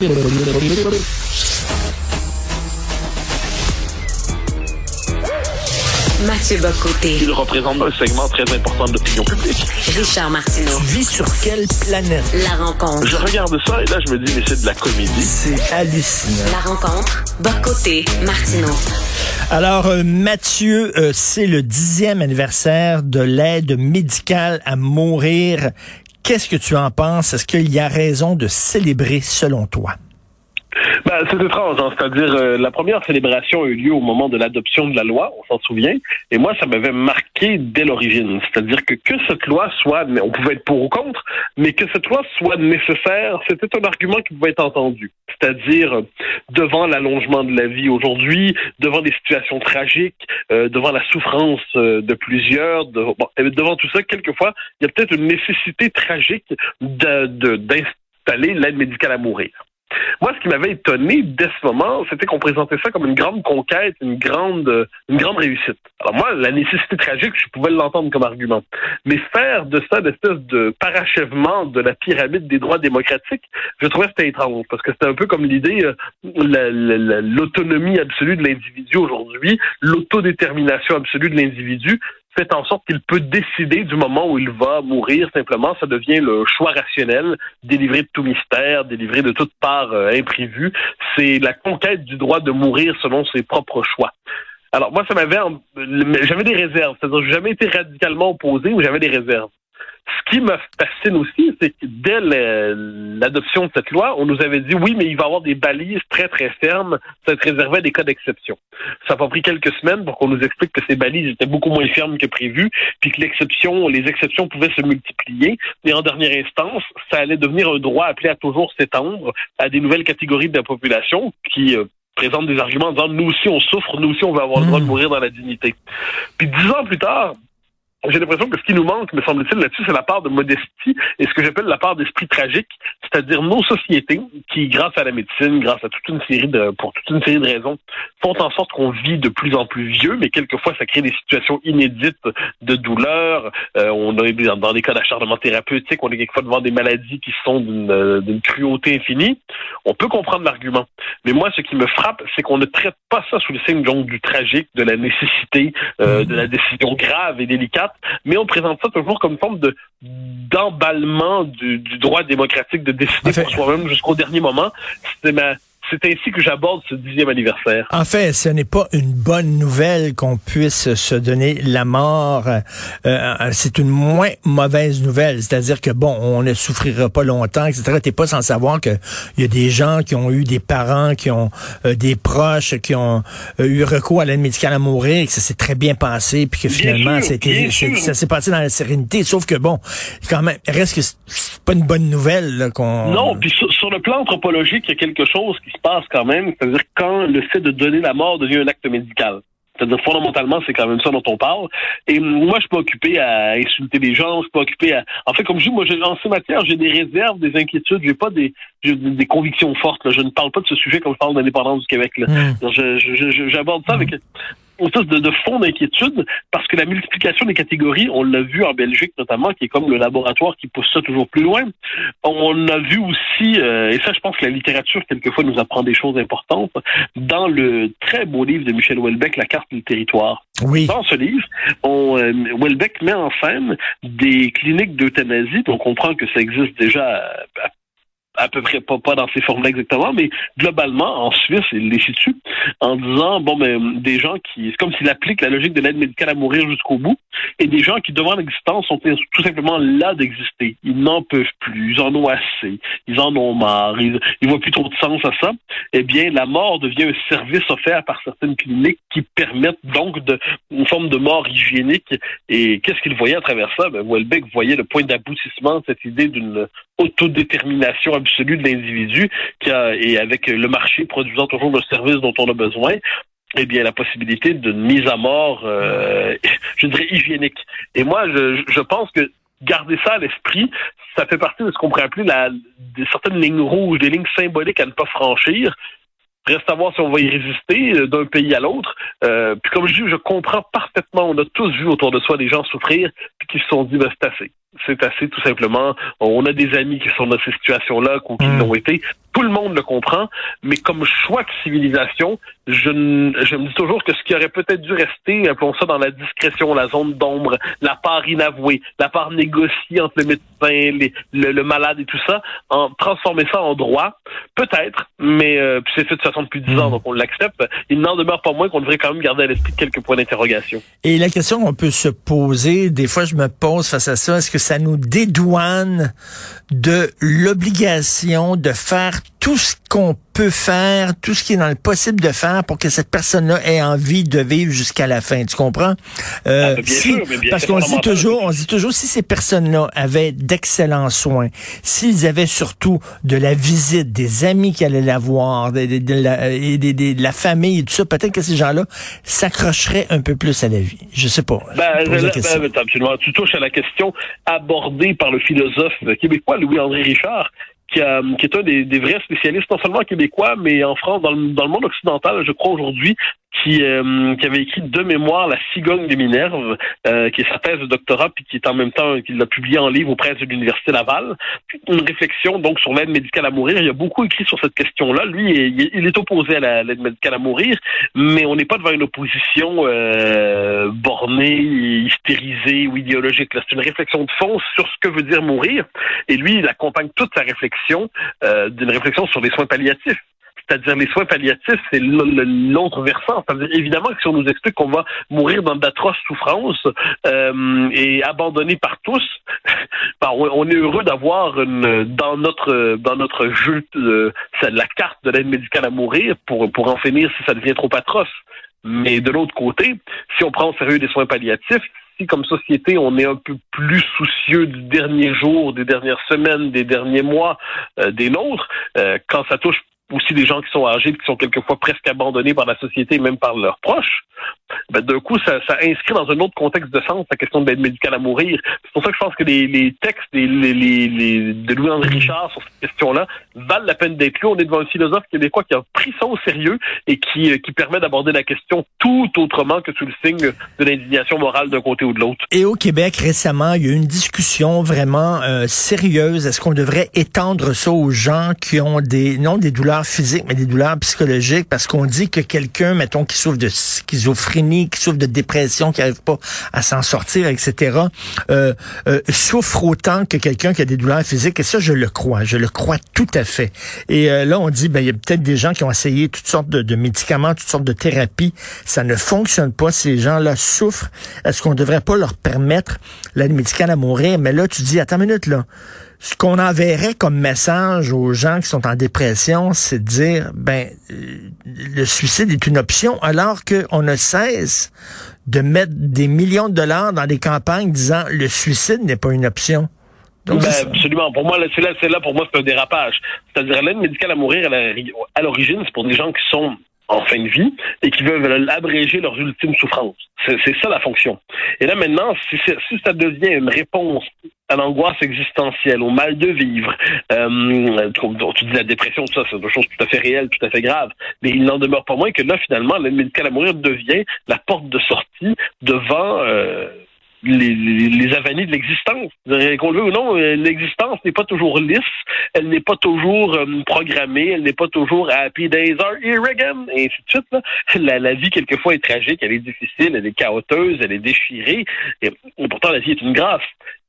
Mathieu Bocoté. Il représente un segment très important de l'opinion publique. Richard Martineau. Tu vis sur quelle planète? La rencontre. Je regarde ça et là, je me dis, mais c'est de la comédie. C'est hallucinant. La rencontre. Bocoté. Martineau. Alors, euh, Mathieu, euh, c'est le dixième anniversaire de l'aide médicale à mourir. Qu'est-ce que tu en penses? Est-ce qu'il y a raison de célébrer selon toi? Ben, c'est étrange, hein. c'est-à-dire euh, la première célébration a eu lieu au moment de l'adoption de la loi, on s'en souvient, et moi ça m'avait marqué dès l'origine, c'est-à-dire que que cette loi soit, on pouvait être pour ou contre, mais que cette loi soit nécessaire, c'était un argument qui pouvait être entendu, c'est-à-dire euh, devant l'allongement de la vie aujourd'hui, devant des situations tragiques, euh, devant la souffrance de plusieurs, devant tout ça, quelquefois il y a peut-être une nécessité tragique d'installer l'aide médicale à mourir. Moi, ce qui m'avait étonné dès ce moment, c'était qu'on présentait ça comme une grande conquête, une grande, une grande réussite. Alors moi, la nécessité tragique, je pouvais l'entendre comme argument. Mais faire de ça l'espèce de parachèvement de la pyramide des droits démocratiques, je trouvais c'était étrange, parce que c'était un peu comme l'idée, euh, l'autonomie absolue de l'individu aujourd'hui, l'autodétermination absolue de l'individu, fait en sorte qu'il peut décider du moment où il va mourir. Simplement, ça devient le choix rationnel, délivré de tout mystère, délivré de toute part euh, imprévue. C'est la conquête du droit de mourir selon ses propres choix. Alors moi, ça m'avait, j'avais des réserves. C'est-à-dire, jamais été radicalement opposé ou j'avais des réserves. Ce qui me fascine aussi, c'est que dès l'adoption de cette loi, on nous avait dit oui, mais il va y avoir des balises très très fermes, ça être réservé à des cas d'exception. Ça a pris quelques semaines pour qu'on nous explique que ces balises étaient beaucoup moins fermes que prévu, puis que l'exception, les exceptions pouvaient se multiplier. Et en dernière instance, ça allait devenir un droit appelé à toujours s'étendre à des nouvelles catégories de la population qui euh, présentent des arguments en disant nous aussi on souffre, nous aussi on veut avoir le droit de mmh. mourir dans la dignité. Puis dix ans plus tard, j'ai l'impression que ce qui nous manque, me semble-t-il, là-dessus, c'est la part de modestie et ce que j'appelle la part d'esprit tragique, c'est-à-dire nos sociétés qui, grâce à la médecine, grâce à toute une série de, pour toute une série de raisons, font en sorte qu'on vit de plus en plus vieux, mais quelquefois ça crée des situations inédites de douleur. Euh, on est dans des cas d'acharnement thérapeutique, on est quelquefois devant des maladies qui sont d'une cruauté infinie. On peut comprendre l'argument, mais moi, ce qui me frappe, c'est qu'on ne traite pas ça sous le signe donc du tragique, de la nécessité, euh, de la décision grave et délicate mais on présente ça toujours comme une forme de d'emballement du, du, droit démocratique de décider pour soi-même jusqu'au dernier moment. C'est ma c'est ainsi que j'aborde ce dixième anniversaire. En fait, ce n'est pas une bonne nouvelle qu'on puisse se donner la mort. Euh, euh, c'est une moins mauvaise nouvelle. C'est-à-dire que, bon, on ne souffrira pas longtemps, etc. T'es pas sans savoir qu'il y a des gens qui ont eu des parents, qui ont euh, des proches, qui ont eu recours à l'aide médicale à mourir, que ça s'est très bien passé, puis que finalement, ça s'est passé dans la sérénité. Sauf que, bon, quand même, reste que c'est pas une bonne nouvelle qu'on... Non, puis sur le plan anthropologique, il y a quelque chose qui se passe quand même, c'est-à-dire quand le fait de donner la mort devient un acte médical. C'est-à-dire, fondamentalement, c'est quand même ça dont on parle. Et moi, je suis pas occupé à insulter les gens, je suis pas occupé à... En fait, comme je dis, moi, en ces matières, j'ai des réserves, des inquiétudes, j'ai pas des, des convictions fortes. Je ne parle pas de ce sujet comme je parle d'indépendance du Québec. Mmh. J'aborde ça avec une sorte de, de fond d'inquiétude parce que la multiplication des catégories, on l'a vu en Belgique notamment, qui est comme le laboratoire qui pousse ça toujours plus loin. On a vu aussi, euh, et ça je pense que la littérature quelquefois nous apprend des choses importantes, dans le très beau livre de Michel Houellebecq, La carte du territoire. Oui. Dans ce livre, on, euh, Houellebecq met en scène des cliniques d'euthanasie, on comprend que ça existe déjà à à peu près pas, dans ces formes-là exactement, mais globalement, en Suisse, il les situe en disant, bon, ben, des gens qui, c'est comme s'il applique la logique de l'aide médicale à mourir jusqu'au bout, et des gens qui, devant l'existence, sont tout simplement là d'exister. Ils n'en peuvent plus, ils en ont assez, ils en ont marre, ils, ils voient plus trop de sens à ça. Eh bien, la mort devient un service offert par certaines cliniques qui permettent donc une forme de mort hygiénique. Et qu'est-ce qu'il voyait à travers ça? Ben, Welbeck voyait le point d'aboutissement de cette idée d'une autodétermination absolue de l'individu qui a, et avec le marché produisant toujours le service dont on a besoin, eh bien, la possibilité d'une mise à mort, euh, je dirais, hygiénique. Et moi, je, je pense que garder ça à l'esprit, ça fait partie de ce qu'on pourrait appeler la, certaines lignes rouges, des lignes symboliques à ne pas franchir. Reste à voir si on va y résister euh, d'un pays à l'autre. Euh, puis comme je dis, je comprends parfaitement. On a tous vu autour de soi des gens souffrir, puis qui se sont dit, ben, c'est assez. C'est assez, tout simplement. On a des amis qui sont dans ces situations-là, ou qui hmm. l'ont été. tout le monde le comprend, mais comme choix de civilisation, je, je me dis toujours que ce qui aurait peut-être dû rester, appelons ça dans la discrétion, la zone d'ombre, la part inavouée, la part négociée entre le médecin, le, malade et tout ça, en transformer ça en droit, peut-être, mais euh, c'est fait de façon depuis dix ans, hmm. donc on l'accepte. Il n'en demeure pas moins qu'on devrait quand même garder à l'esprit quelques points d'interrogation. Et la question qu'on peut se poser, des fois je me pose face à ça, est-ce que ça nous dédouane de l'obligation de faire tout ce qu'on peut faire, tout ce qui est dans le possible de faire pour que cette personne-là ait envie de vivre jusqu'à la fin. Tu comprends? Euh, ah, bien parce qu'on dit toujours, on dit toujours, si ces personnes-là avaient d'excellents soins, s'ils avaient surtout de la visite, des amis qui allaient la voir, de, la, famille et tout ça, peut-être que ces gens-là s'accrocheraient un peu plus à la vie. Je sais pas. Ben, ben, absolument. Tu touches à la question abordée par le philosophe québécois Louis-André Richard, qui, est un des, vrais spécialistes, non seulement québécois, mais en France, dans le monde occidental, je crois aujourd'hui, qui, euh, qui avait écrit deux mémoires, La cigogne des Minerves, euh, qui est sa thèse de doctorat, puis qui est en même temps, qu'il l'a publié en livre auprès de l'Université Laval. Une réflexion donc sur l'aide médicale à mourir. Il a beaucoup écrit sur cette question-là. Lui, il est opposé à l'aide médicale à mourir, mais on n'est pas devant une opposition euh, bornée, hystérisée ou idéologique. C'est une réflexion de fond sur ce que veut dire mourir. Et lui, il accompagne toute sa réflexion euh, d'une réflexion sur les soins palliatifs c'est-à-dire les soins palliatifs, c'est l'autre versant. Évidemment que si on nous explique qu'on va mourir dans d'atroces souffrances euh, et abandonné par tous, ben, on est heureux d'avoir dans notre dans notre jeu euh, la carte de l'aide médicale à mourir pour pour en finir si ça devient trop atroce. Mais de l'autre côté, si on prend au sérieux des soins palliatifs, si comme société on est un peu plus soucieux du dernier jour, des dernières semaines, des derniers mois, euh, des nôtres, euh, quand ça touche aussi des gens qui sont âgés, qui sont quelquefois presque abandonnés par la société, même par leurs proches, ben, d'un coup, ça, inscrit dans un autre contexte de sens la question de l'aide médicale à mourir. C'est pour ça que je pense que les, les textes les, les, de Louis-André Richard sur cette question-là valent la peine d'être lus. On est devant un philosophe québécois qui a pris ça au sérieux et qui, euh, qui permet d'aborder la question tout autrement que sous le signe de l'indignation morale d'un côté ou de l'autre. Et au Québec, récemment, il y a eu une discussion vraiment euh, sérieuse. Est-ce qu'on devrait étendre ça aux gens qui ont des, non des douleurs physiques, mais des douleurs psychologiques? Parce qu'on dit que quelqu'un, mettons, qui souffre de schizophrénie, qui souffre de dépression, qui n'arrive pas à s'en sortir, etc., euh, euh, souffre autant que quelqu'un qui a des douleurs physiques. Et ça, je le crois. Je le crois tout à fait. Et euh, là, on dit, ben, il y a peut-être des gens qui ont essayé toutes sortes de, de, médicaments, toutes sortes de thérapies. Ça ne fonctionne pas. Ces gens-là souffrent. Est-ce qu'on ne devrait pas leur permettre l'aide médicale à mourir? Mais là, tu dis, attends une minute, là ce qu'on enverrait comme message aux gens qui sont en dépression, c'est de dire, ben, euh, le suicide est une option, alors qu'on ne cesse de mettre des millions de dollars dans des campagnes disant le suicide n'est pas une option. Donc, ben, absolument. Pour moi, c'est là, c'est là, pour moi, c'est un dérapage. C'est-à-dire, l'aide médicale à mourir, à l'origine, c'est pour des gens qui sont en fin de vie et qui veulent abréger leurs ultimes souffrances. C'est ça la fonction. Et là maintenant, si, ça devient une réponse à l'angoisse existentielle, au mal de vivre, euh, tu dis la dépression, tout ça, c'est une chose tout à fait réelle, tout à fait grave, mais il n'en demeure pas moins que là, finalement, l'aide médicale à mourir devient la porte de sortie devant... Euh, les, les, avanies de l'existence. Qu'on le veut ou non, euh, l'existence n'est pas toujours lisse, elle n'est pas toujours euh, programmée, elle n'est pas toujours happy days are here again, et ainsi de suite. Là. La, la, vie, quelquefois, est tragique, elle est difficile, elle est chaoteuse, elle est déchirée, et, pourtant, la vie est une grâce.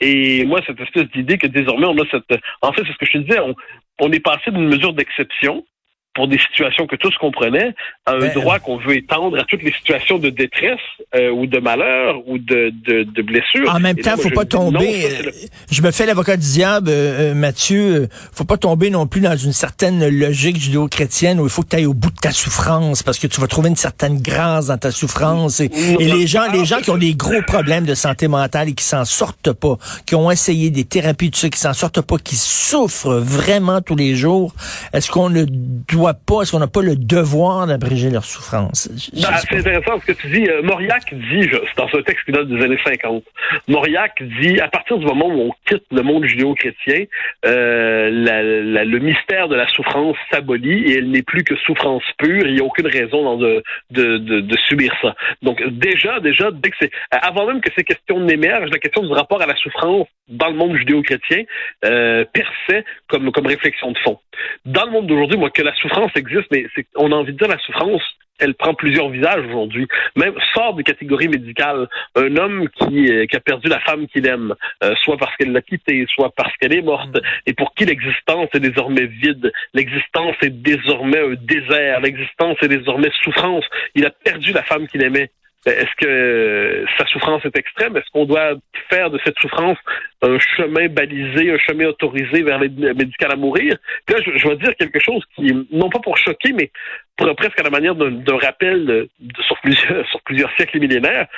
Et moi, cette espèce d'idée que désormais, on a cette... En fait, c'est ce que je te disais, on, on est passé d'une mesure d'exception pour des situations que tous comprenaient, à un ben, droit qu'on veut étendre à toutes les situations de détresse euh, ou de malheur ou de, de, de blessure. En même temps, faut pas tomber. Euh, je me fais l'avocat du diable, euh, Mathieu. Faut pas tomber non plus dans une certaine logique judéo-chrétienne où il faut que tu ailles au bout de ta souffrance parce que tu vas trouver une certaine grâce dans ta souffrance. Et, et les gens, les gens qui ont des gros problèmes de santé mentale et qui s'en sortent pas, qui ont essayé des thérapies, tout ça, qui s'en sortent pas, qui souffrent vraiment tous les jours, est-ce qu'on ne doit doit pas, est-ce qu'on n'a pas le devoir d'abréger leur souffrance? Ben, c'est intéressant ce que tu dis. Euh, Mauriac dit, c'est dans un texte qui date des années 50, Mauriac dit, à partir du moment où on quitte le monde judéo-chrétien, euh, le mystère de la souffrance s'abolit et elle n'est plus que souffrance pure. Il n'y a aucune raison de, de, de, de, subir ça. Donc déjà, déjà, dès que c'est, avant même que ces questions n'émergent, la question du rapport à la souffrance dans le monde judéo-chrétien euh, perçait comme, comme réflexion de fond. Dans le monde d'aujourd'hui, moi, que la souffrance existe, mais c'est, on a envie de dire la souffrance elle prend plusieurs visages aujourd'hui. Même sort des catégories médicales. Un homme qui, euh, qui a perdu la femme qu'il aime, euh, soit parce qu'elle l'a quitté, soit parce qu'elle est morte, mm. et pour qui l'existence est désormais vide. L'existence est désormais un désert. L'existence est désormais souffrance. Il a perdu la femme qu'il aimait. Ben, est-ce que sa souffrance est extrême? Est-ce qu'on doit faire de cette souffrance un chemin balisé, un chemin autorisé vers l'aide médicale à mourir? là, je, je vais dire quelque chose qui, non pas pour choquer, mais pour, presque à la manière d'un rappel sur, plusieurs, sur plusieurs siècles et millénaires.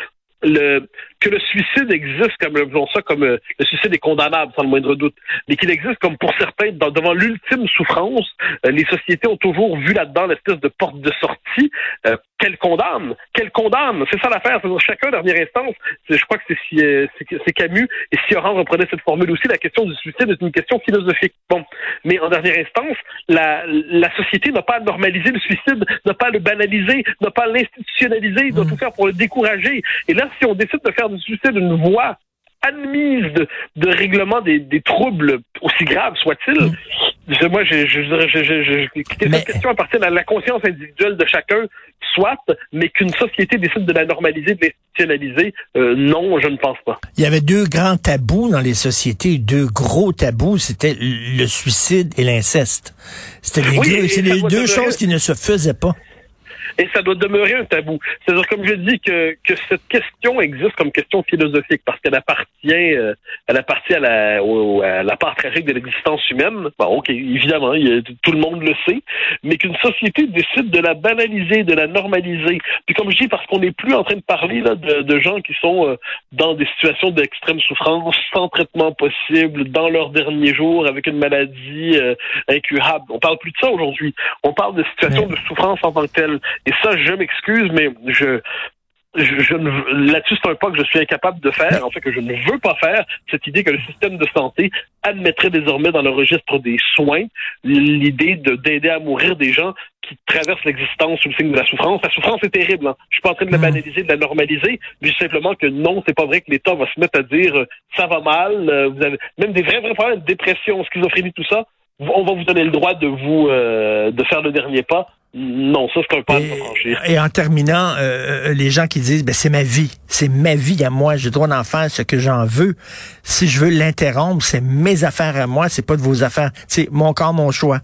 Le, que le suicide existe comme ça comme euh, le suicide est condamnable sans le moindre doute, mais qu'il existe comme pour certains devant l'ultime souffrance, euh, les sociétés ont toujours vu là-dedans l'espèce de porte de sortie euh, qu'elle condamne, qu'elle condamne. C'est ça l'affaire. Chacun, dernière instance, je crois que c'est Camus et Sioran reprenait cette formule aussi. La question du suicide est une question philosophique. Bon, mais en dernière instance, la, la société n'a pas à normaliser le suicide, n'a pas à le banaliser, n'a pas à l'institutionnaliser, doit mmh. tout faire pour le décourager. Et là, si on décide de faire suicide une voie admise de, règlement des, troubles, aussi graves soit-il. Mm. Moi, je, je, je, cette question appartient à la conscience individuelle de chacun, soit, mais qu'une société décide de la normaliser, de l'institutionnaliser, euh, non, je ne pense pas. Il y avait deux grands tabous dans les sociétés, deux gros tabous, c'était le suicide et l'inceste. C'était les deux choses qui ne se faisaient pas et ça doit demeurer un tabou. C'est-à-dire, comme je dis, que, que cette question existe comme question philosophique parce qu'elle appartient, euh, elle appartient à la, à la part tragique de l'existence humaine. Bon, ok, évidemment, tout le monde le sait, mais qu'une société décide de la banaliser, de la normaliser. Puis comme je dis, parce qu'on n'est plus en train de parler là de, de gens qui sont euh, dans des situations d'extrême souffrance, sans traitement possible, dans leurs derniers jours, avec une maladie euh, incurable. On parle plus de ça aujourd'hui. On parle de situations de souffrance en tant que telle. Et ça, je m'excuse, mais je, je, là-dessus, c'est un pas que je suis incapable de faire, en fait, que je ne veux pas faire, cette idée que le système de santé admettrait désormais dans le registre des soins l'idée de d'aider à mourir des gens qui traversent l'existence sous le signe de la souffrance. La souffrance est terrible. Hein. Je suis pas en train de la mm. banaliser, de la normaliser, mais simplement que non, c'est pas vrai que l'État va se mettre à dire euh, ça va mal, euh, vous avez même des vrais vrais problèmes, dépression, schizophrénie, tout ça. On va vous donner le droit de vous euh, de faire le dernier pas non, ça c'est un pas de franchir. Et en terminant, euh, euh, les gens qui disent, ben c'est ma vie, c'est ma vie à moi, j'ai le droit d'en faire ce que j'en veux. Si je veux l'interrompre, c'est mes affaires à moi, c'est pas de vos affaires. C'est mon corps, mon choix.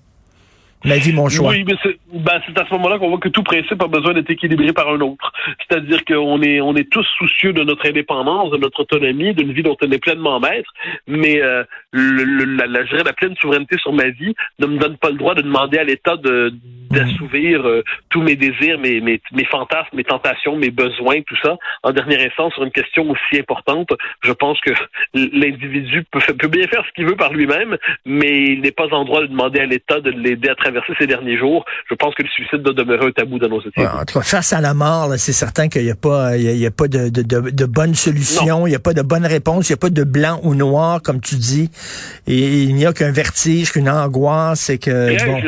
Ma vie, mon choix. Oui, mais c'est ben, à ce moment-là qu'on voit que tout principe a besoin d'être équilibré par un autre. C'est-à-dire qu'on est on est tous soucieux de notre indépendance, de notre autonomie, d'une vie dont on est pleinement maître, mais euh, le, la, la, la pleine souveraineté sur ma vie ne me donne pas le droit de demander à l'État de d'assouvir euh, tous mes désirs, mes, mes, mes fantasmes, mes tentations, mes besoins, tout ça. En dernière instance, sur une question aussi importante, je pense que l'individu peut, peut, bien faire ce qu'il veut par lui-même, mais il n'est pas en droit de demander à l'État de l'aider à traverser ces derniers jours. Je pense que le suicide doit demeurer un tabou dans nos sociétés. en tout cas, face à la mort, c'est certain qu'il n'y a pas, il y a, pas de, de, de, de bonne solution, il n'y a pas de bonne réponse, il n'y a pas de blanc ou noir, comme tu dis. Et il n'y a qu'un vertige, qu'une angoisse, et que... bon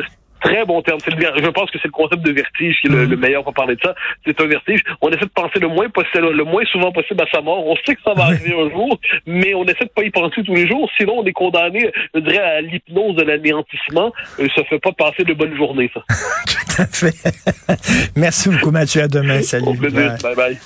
très bon terme. je pense que c'est le concept de vertige qui est le, mhm. meilleur pour parler de ça. C'est un vertige. On essaie de penser le moins possible, le moins souvent possible à sa mort. On sait que ça va arriver un jour, mais on essaie de pas y penser tous les jours. Sinon, on est condamné, je dirais, à l'hypnose de l'anéantissement. Euh, ça fait pas passer de bonnes journées, ça. Tout à fait. Merci beaucoup, Mathieu. À demain. Salut. Bye bye.